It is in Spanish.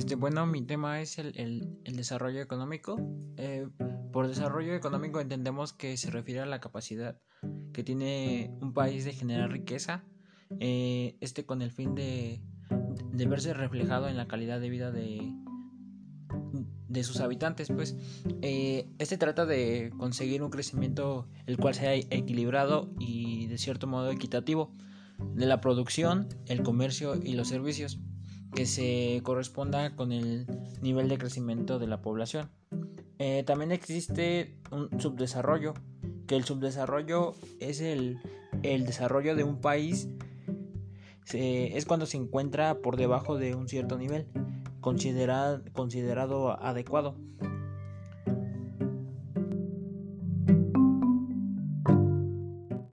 Este, bueno, mi tema es el, desarrollo económico. Eh, por desarrollo económico entendemos que se refiere a la capacidad que tiene un país de generar riqueza, eh, este con el fin de, de, verse reflejado en la calidad de vida de, de sus habitantes. Pues eh, este trata de conseguir un crecimiento el cual sea equilibrado y de cierto modo equitativo de la producción, el comercio y los servicios que se corresponda con el nivel de crecimiento de la población. Eh, también existe un subdesarrollo, que el subdesarrollo es el, desarrollo de un país, es cuando se encuentra por debajo de un cierto nivel considerado adecuado.